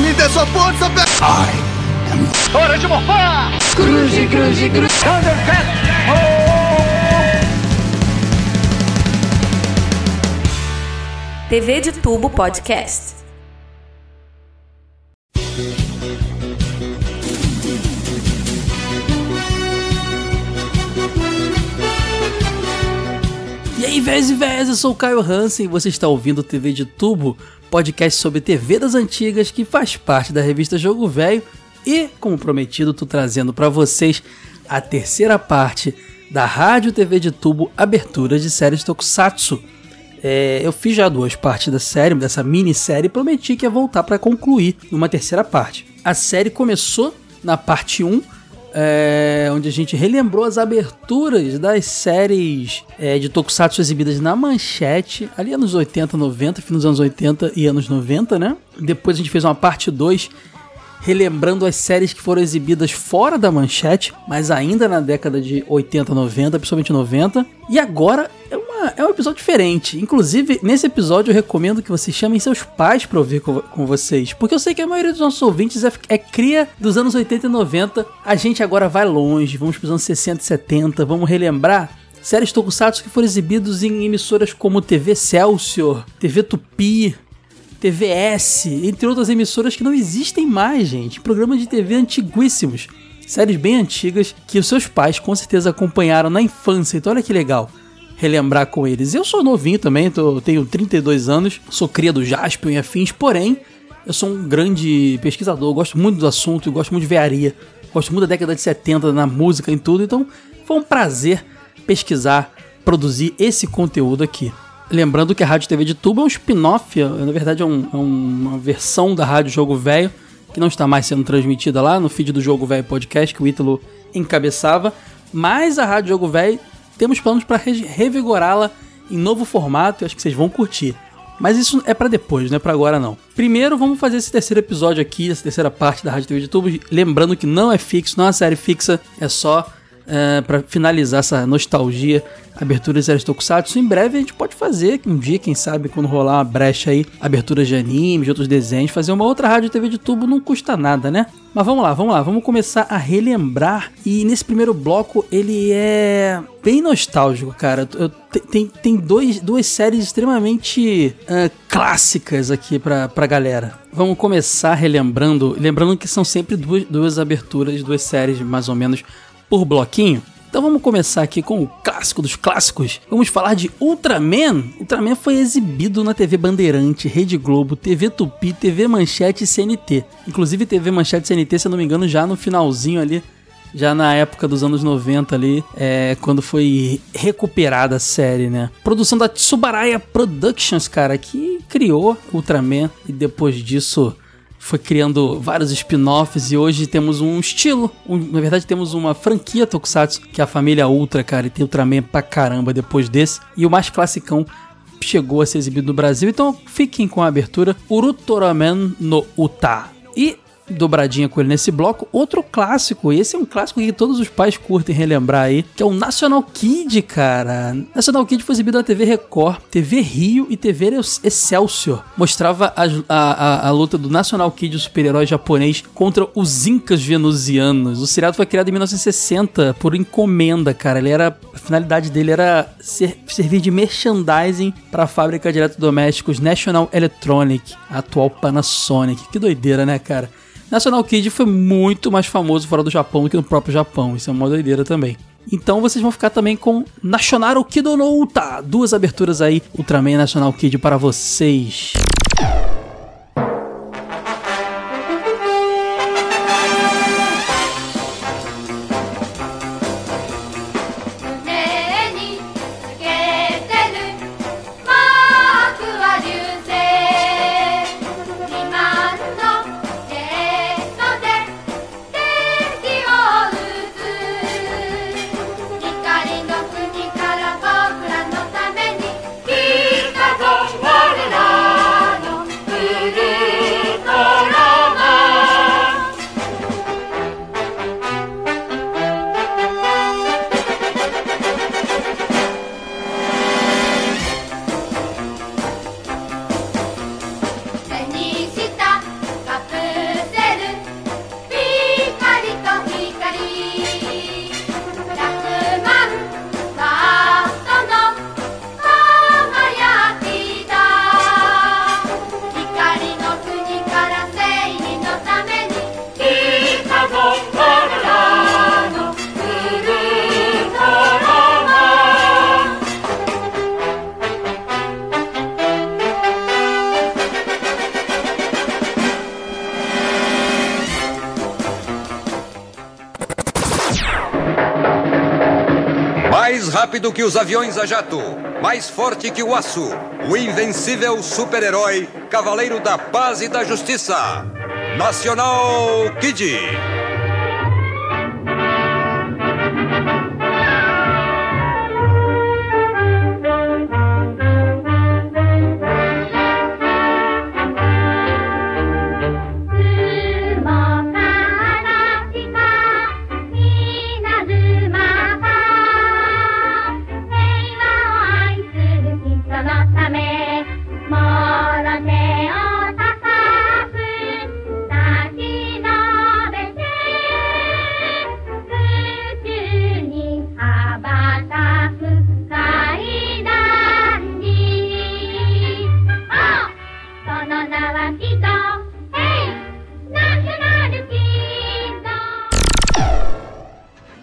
Me dê sua força, Pe... Hora de morfar! Cruze, cruze, cruze. Thundercat! TV de Tubo Podcast. E aí, vés e vés, eu sou o Caio Hansen e você está ouvindo TV de Tubo, podcast sobre TV das antigas que faz parte da revista Jogo Velho e, como prometido, tô trazendo para vocês a terceira parte da Rádio TV de Tubo Abertura de séries Tokusatsu. É, eu fiz já duas partes da série, dessa minissérie, e prometi que ia voltar para concluir numa terceira parte. A série começou na parte 1, é, onde a gente relembrou as aberturas das séries é, de Tokusatsu exibidas na manchete, ali anos 80, 90, fim dos anos 80 e anos 90, né? Depois a gente fez uma parte 2 relembrando as séries que foram exibidas fora da manchete, mas ainda na década de 80, 90, principalmente 90. E agora é, é um episódio diferente. Inclusive, nesse episódio eu recomendo que vocês chamem seus pais para ouvir com, com, vocês, porque eu sei que a maioria dos nossos ouvintes é, é cria dos anos 80 e 90. A gente agora vai longe, vamos para os anos 60 e 70, vamos relembrar séries tokusatsu que foram exibidos em emissoras como TV Celsior, TV Tupi, TVS, entre outras emissoras que não existem mais, gente. Programas de TV antiguíssimos. Séries bem antigas que os seus pais com certeza acompanharam na infância. Então olha que legal relembrar com eles. Eu sou novinho também, tô, tenho 32 anos, sou cria do Jaspion e afins, porém, eu sou um grande pesquisador, gosto muito do assunto, gosto muito de vearia, gosto muito da década de 70 na música, em tudo, então foi um prazer pesquisar, produzir esse conteúdo aqui. Lembrando que a Rádio TV de Tubo é um spin-off, na verdade é, um, é, uma versão da Rádio Jogo Velho, que não está mais sendo transmitida lá no feed do Jogo Velho Podcast, que o Ítalo encabeçava. Mas a Rádio Jogo Velho, temos planos para revigorá-la em novo formato e acho que vocês vão curtir. Mas isso é para depois, não é para agora não. Primeiro vamos fazer esse terceiro episódio aqui, essa terceira parte da Rádio TV de Tubo, lembrando que não é fixo, não é uma série fixa, é só uh, para finalizar essa nostalgia, aberturas de Tokusatsu. Em breve a gente pode fazer, um dia, quem sabe, quando rolar uma brecha aí, aberturas de anime, de outros desenhos, fazer uma outra rádio TV de tubo não custa nada, né? Mas vamos lá, vamos lá, vamos começar a relembrar. E nesse primeiro bloco ele é bem nostálgico, cara. Eu, tem, tem dois, duas séries extremamente uh, clássicas aqui pra, pra galera. Vamos começar relembrando, lembrando que são sempre duas, duas aberturas, duas séries mais ou menos por bloquinho. Então vamos começar aqui com o clássico dos clássicos. Vamos falar de Ultraman. Ultraman foi exibido na TV Bandeirante, Rede Globo, TV Tupi, TV Manchete e CNT. Inclusive TV Manchete e CNT, se eu não me engano, já no finalzinho ali, já na época dos anos 90 ali, é, quando foi recuperada a série, né? Produção da Tsubaraya Productions, cara, que criou Ultraman e depois disso foi criando vários spin-offs e hoje temos um estilo, um, na verdade temos uma franquia Tokusatsu, que é a família Ultra, cara, e tem Ultraman pra caramba depois desse. E o mais classicão chegou a ser exibido no Brasil, então fiquem com a abertura Urutoraman no Uta. E dobradinha com ele nesse bloco. Outro clássico, esse é um clássico que todos os pais curtem relembrar aí, que é o National Kid, cara. National Kid foi exibido na TV Record, TV Rio e TV Excelsior. Mostrava a, a, a luta do National Kid, o super-herói japonês, contra os Incas venusianos. O seriado foi criado em 1960 por encomenda, cara. Ele era. A finalidade dele era ser, servir de merchandising para a fábrica de eletrodomésticos National Electronic, a atual Panasonic. Que doideira, né, cara? National Kid foi muito mais famoso fora do Japão do que no próprio Japão. Isso é uma doideira também. Então vocês vão ficar também com National Kid no. Duas aberturas aí, Ultraman National Kid para vocês. Que os aviões a jato, mais forte que o aço, o invencível super-herói, cavaleiro da paz e da justiça. Nacional Kid.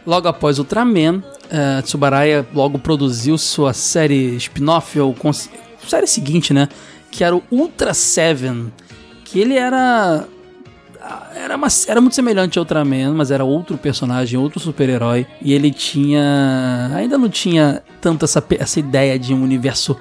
Logo após Ultraman, uh, Tsubaraya logo produziu sua série spin-off, ou série seguinte, né? Que era o Ultra Seven, que ele era era, uma, era muito semelhante ao Ultraman, mas era outro personagem, outro super-herói. E ele tinha. Ainda não tinha tanto essa, essa ideia de um universo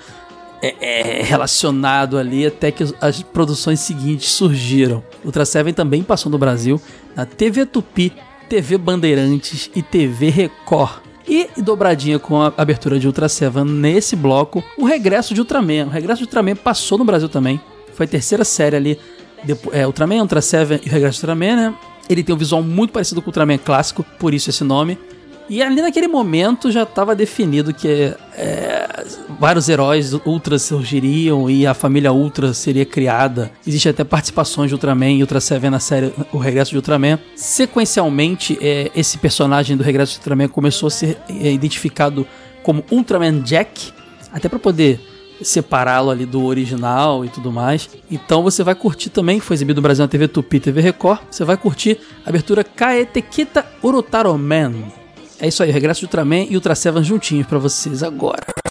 é, é, relacionado ali, até que as produções seguintes surgiram. Ultra Seven também passou no Brasil, na TV Tupi TV Bandeirantes e TV Record. E dobradinha com a abertura de Ultra Seven nesse bloco, o regresso de Ultraman. O regresso de Ultraman passou no Brasil também. Foi a terceira série ali. Depois, é, Ultraman, Ultra Seven e o regresso de Ultraman, né? Ele tem um visual muito parecido com o Ultraman clássico, por isso esse nome. E ali naquele momento já estava definido que é, vários heróis Ultra surgiriam e a família Ultra seria criada. Existe até participações de Ultraman e Ultra Seven na série O Regresso de Ultraman. Sequencialmente, é, esse personagem do Regresso de Ultraman começou a ser é, identificado como Ultraman Jack, até para poder separá-lo ali do original e tudo mais. Então você vai curtir também, foi exibido no Brasil na TV Tupi, TV Record. Você vai curtir a abertura Kaetekita Urotaro Man. É isso aí, regresso de Ultraman e Ultra Seven juntinhos para vocês agora.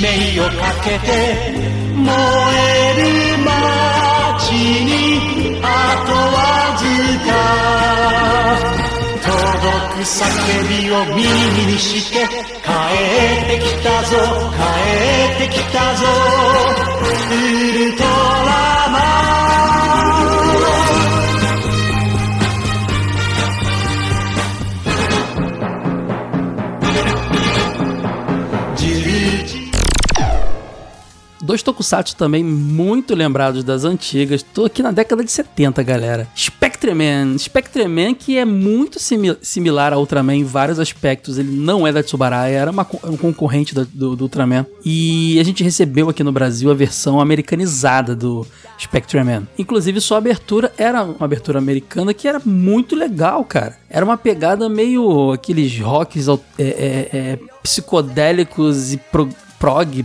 命をかけて燃える街に後わずか届く叫びを耳にして帰ってきたぞ帰ってきたぞウルトラ Dois tokusatsu também muito lembrados das antigas. Tô aqui na década de 70, galera. Spectreman. Spectreman que é muito simi similar ao Ultraman em vários aspectos. Ele não é da Tsubaraya, era uma, um concorrente do, do, do, Ultraman. E a gente recebeu aqui no Brasil a versão americanizada do Spectreman. Inclusive, sua abertura era uma abertura americana que era muito legal, cara. Era uma pegada meio aqueles rocks é, é, é, psicodélicos e pro, prog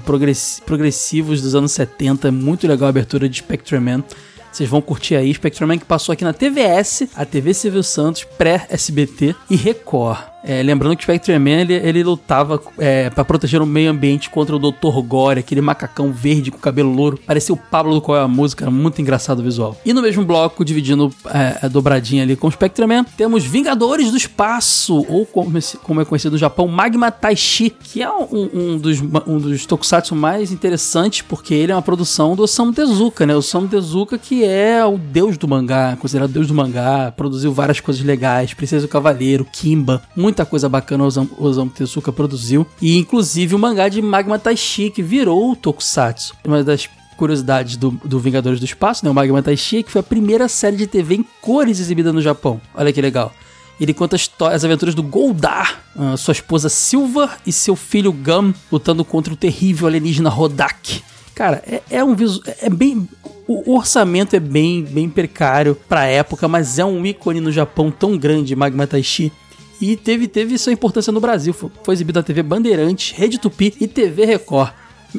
progressivos dos anos 70. É muito legal a abertura de Spectreman. Vocês vvão curtir aí. Spectreman que passou aqui na TVS, a TV Civil Santos, pré-SBT e Record. É, lembrando que o Spectreman ele, ele lutava é, para proteger o meio ambiente contra o Dr. Gore, aquele macacão verde com cabelo louro. Parecia o Pablo do Qual é a Música, muito engraçado o visual. E no mesmo bloco, dividindo é, a dobradinha ali com o Spectreman, temos Vingadores do Espaço, ou como, como é conhecido no Japão, Magma Taishi, que é um, um, dos, um dos tokusatsu mais interessantes, porque ele é uma produção do Osamu Tezuka, né? O Osamu Tezuka que é o deus do mangá, considerado deus do mangá, produziu várias coisas legais, Princesa do Cavaleiro, Kimba, muita coisa bacana o Osamu Tezuka produziu, e inclusive o mangá de Magma Taishi, que virou o tokusatsu. Uma das curiosidades do, do Vingadores do Espaço, né? O Magma Taishi, que foi a primeira série de TV em cores exibida no Japão. Olha que legal. Ele conta as aventuras do Goldar, uh, sua esposa Silva e seu filho Gum lutando contra o terrível alienígena Rodak. Cara, é, é um visual. É bem. O orçamento é bem, bem precário pra época, mas é um ícone no Japão tão grande, Magma Taishi. E teve, teve sua importância no Brasil. Foi, foi exibido na TV Bandeirantes, Rede Tupi e TV Record.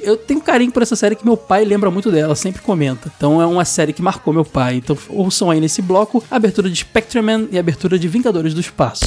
Eu tenho carinho por essa série que meu pai lembra muito dela, sempre comenta. Então é uma série que marcou meu pai. Então ouçam aí nesse bloco abertura de Spectreman e abertura de Vingadores do Espaço.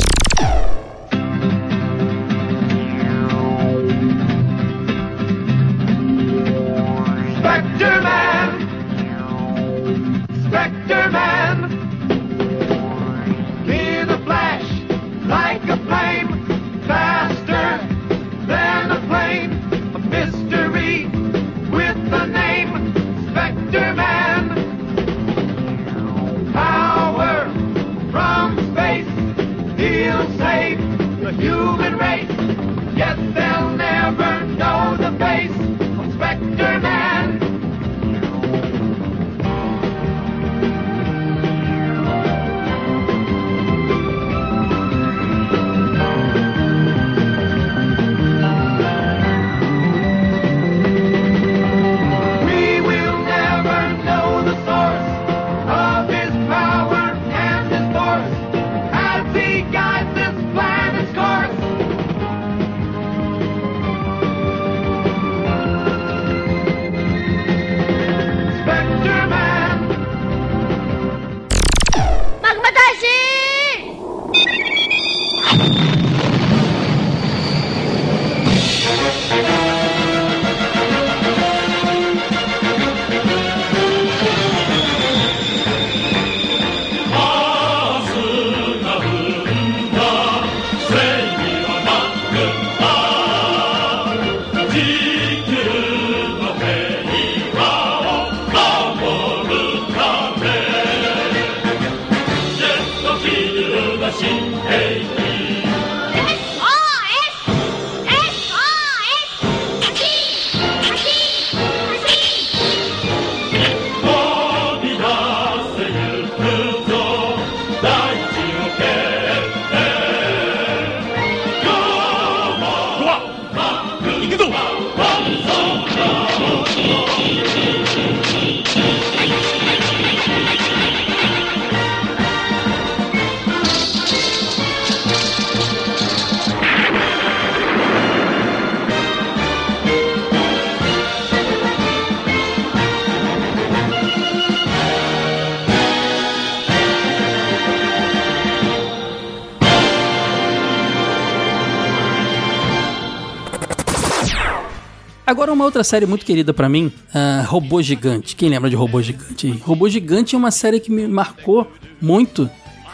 Agora uma outra série muito querida para mim, uh, Robô Gigante. Quem lembra de Robô Gigante? Robô Gigante é uma série que me marcou muito.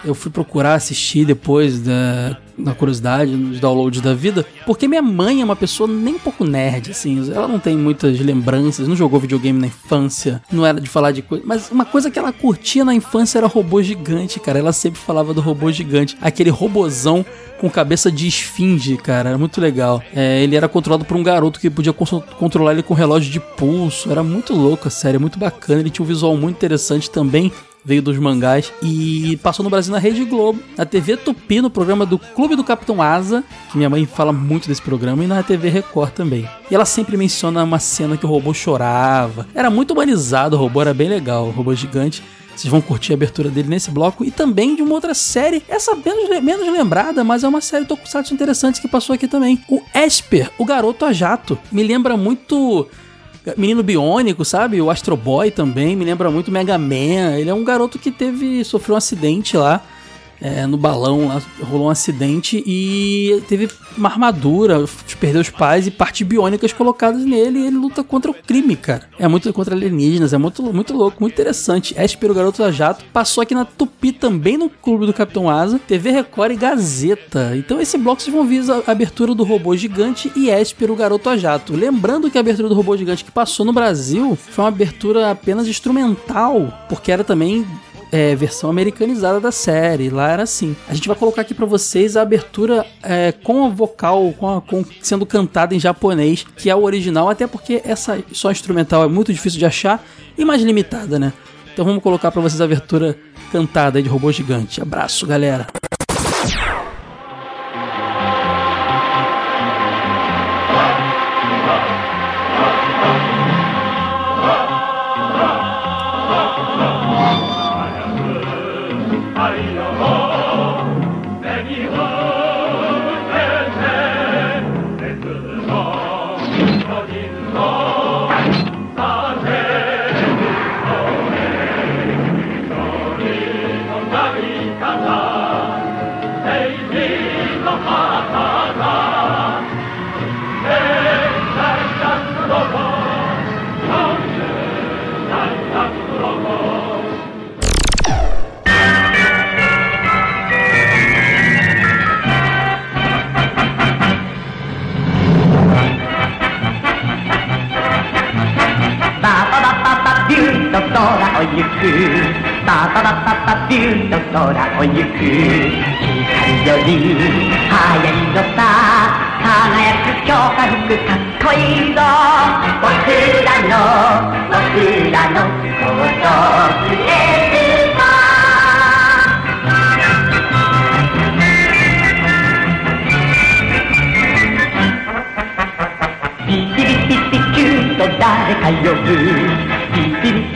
Eu fui procurar assistir depois da, na curiosidade, nos downloads da vida, porque minha mãe é uma pessoa nem um pouco nerd, assim, ela não tem muitas lembranças, não jogou videogame na infância, não era de falar de coisa, mas uma coisa que ela curtia na infância era robô gigante, cara, ela sempre falava do robô gigante, aquele robozão com cabeça de esfinge, cara, era muito legal. É, ele era controlado por um garoto que podia controlar ele com relógio de pulso, era muito louco a série, muito bacana, ele tinha um visual muito interessante também, veio dos mangás e passou no Brasil na Rede Globo, na TV Tupi, no programa do Clube do Capitão Asa, que minha mãe fala muito desse programa, e na TV Record também. E ela sempre menciona uma cena que o robô chorava. Era muito humanizado, o robô era bem legal, o robô gigante. Vocês vão curtir a abertura dele nesse bloco e também de uma outra série, essa menos, menos lembrada, mas é uma série tokusatsu interessante que passou aqui também. O Esper, o garoto a jato. Me lembra muito Menino Biônico, sabe? O Astro Boy também, me lembra muito Mega Man. Ele é um garoto que teve. sofreu um acidente lá é, no balão lá, rolou um acidente e teve uma armadura, perdeu os pais e partes biônicas colocadas nele e ele luta contra o crime, cara. É muito contra alienígenas, é muito, muito louco, muito interessante. Esper, o Garoto da Jato, passou aqui na Tupi também no Clube do Capitão Asa, TV Record e Gazeta. Então esse bloco vocês vão ver a abertura do Robô Gigante e Esper, o Garoto a Jato. Lembrando que a abertura do Robô Gigante que passou no Brasil foi uma abertura apenas instrumental, porque era também é, versão americanizada da série. Lá era assim. A gente vai colocar aqui para vocês a abertura é, com a vocal, com, a, com, sendo cantada em japonês, que é o original, até porque essa só instrumental é muito difícil de achar e mais limitada, né? Então vamos colocar para vocês a abertura cantada de robô gigante. Abraço, galera. くタタタタタビューと空を行く光より早いのさ輝く強化服かっこいいぞ僕らの僕らの行動へビビビビビキューと誰か呼ぶビビビ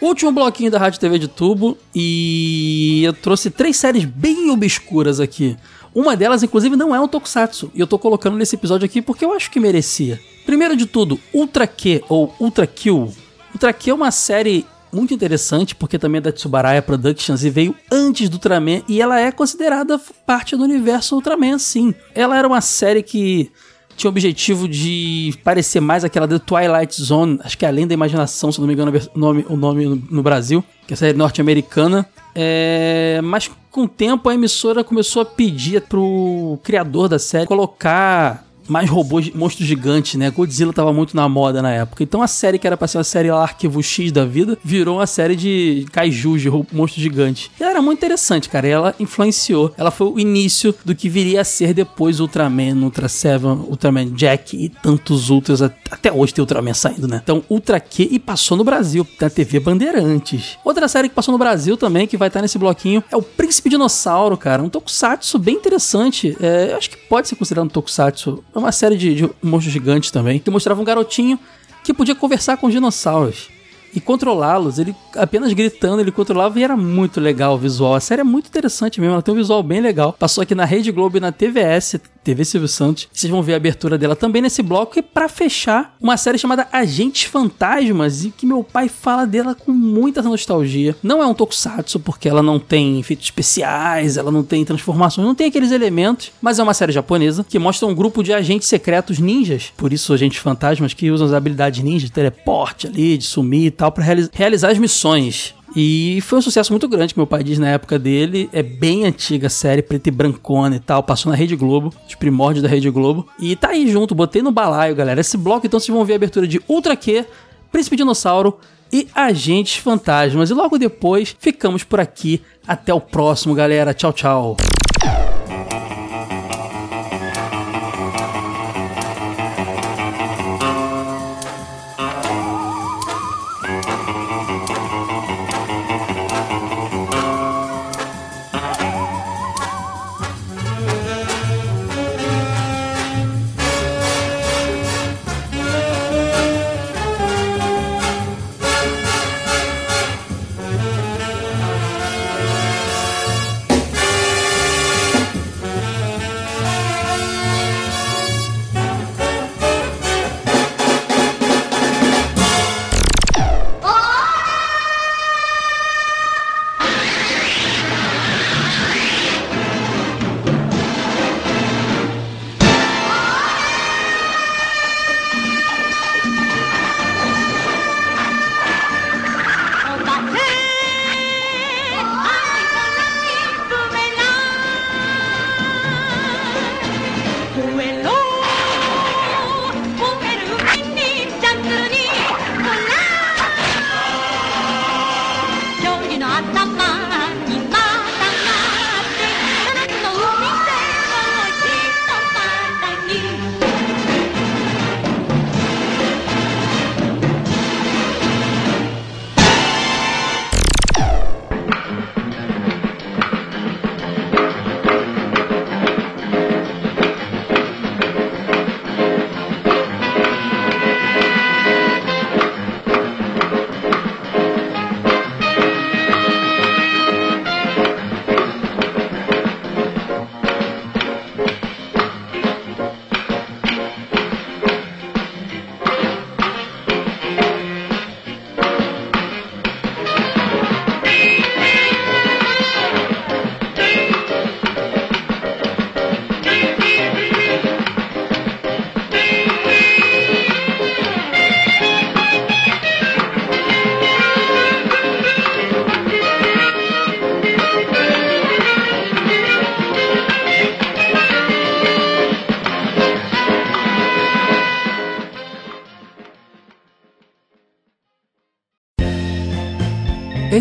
Último bloquinho da Rádio TV de Tubo e eu trouxe três séries bem obscuras aqui. Uma delas, inclusive, não é um tokusatsu. E eu tô colocando nesse episódio aqui porque eu acho que merecia. Primeiro de tudo, Ultra Q ou Ultra Kill. Ultra Q é uma série muito interessante porque também é da Tsubaraya Productions e veio antes do Ultraman e ela é considerada parte do universo Ultraman, sim. Ela era uma série que tinha o objetivo de parecer mais aquela The Twilight Zone, acho que é Além da Imaginação, se não me engano o nome, o nome no, no Brasil, que é a série norte-americana. É, mas com o tempo a emissora começou a pedir pro criador da série colocar mais robôs, monstros gigantes, né? Godzilla tava muito na moda na época. Então a série que era pra ser uma série lá, Arquivo X da vida, virou uma série de kaijus, de monstros gigantes. E ela era muito interessante, cara. E ela influenciou. Ela foi o início do que viria a ser depois Ultraman, Ultra Seven, Ultraman Jack e tantos outros. Até hoje tem Ultraman saindo, né? Então Ultra Q e passou no Brasil, na TV Bandeirantes. Outra série que passou no Brasil também, que vai estar nesse bloquinho, é o Príncipe Dinossauro, cara. Um tokusatsu bem interessante. É, eu acho que pode ser considerado um tokusatsu uma série de, de monstros gigantes também, que mostrava um garotinho que podia conversar com os dinossauros e controlá-los. Ele apenas gritando, ele controlava e era muito legal o visual. A série é muito interessante mesmo, ela tem um visual bem legal. Passou aqui na Rede Globo e na TVS, TV Silvio Santos. Vocês vão ver a abertura dela também nesse bloco. E para fechar, uma série chamada Agentes Fantasmas, e que meu pai fala dela com muita nostalgia. Não é um tokusatsu, porque ela não tem efeitos especiais, ela não tem transformações, não tem aqueles elementos, mas é uma série japonesa que mostra um grupo de agentes secretos ninjas, por isso agentes fantasmas que usam as habilidades ninjas, de teleporte ali, de sumir e tal, para realizar as missões. E foi um sucesso muito grande que meu pai diz na época dele. É bem antiga a série, preta e brancona e tal. Passou na Rede Globo, os primórdios da Rede Globo. E tá aí junto, botei no balaio, galera. Esse bloco, então, vocês vão ver a abertura de Ultra Q, Príncipe Dinossauro e Agentes Fantasmas. E logo depois, ficamos por aqui. Até o próximo, galera. Tchau, tchau.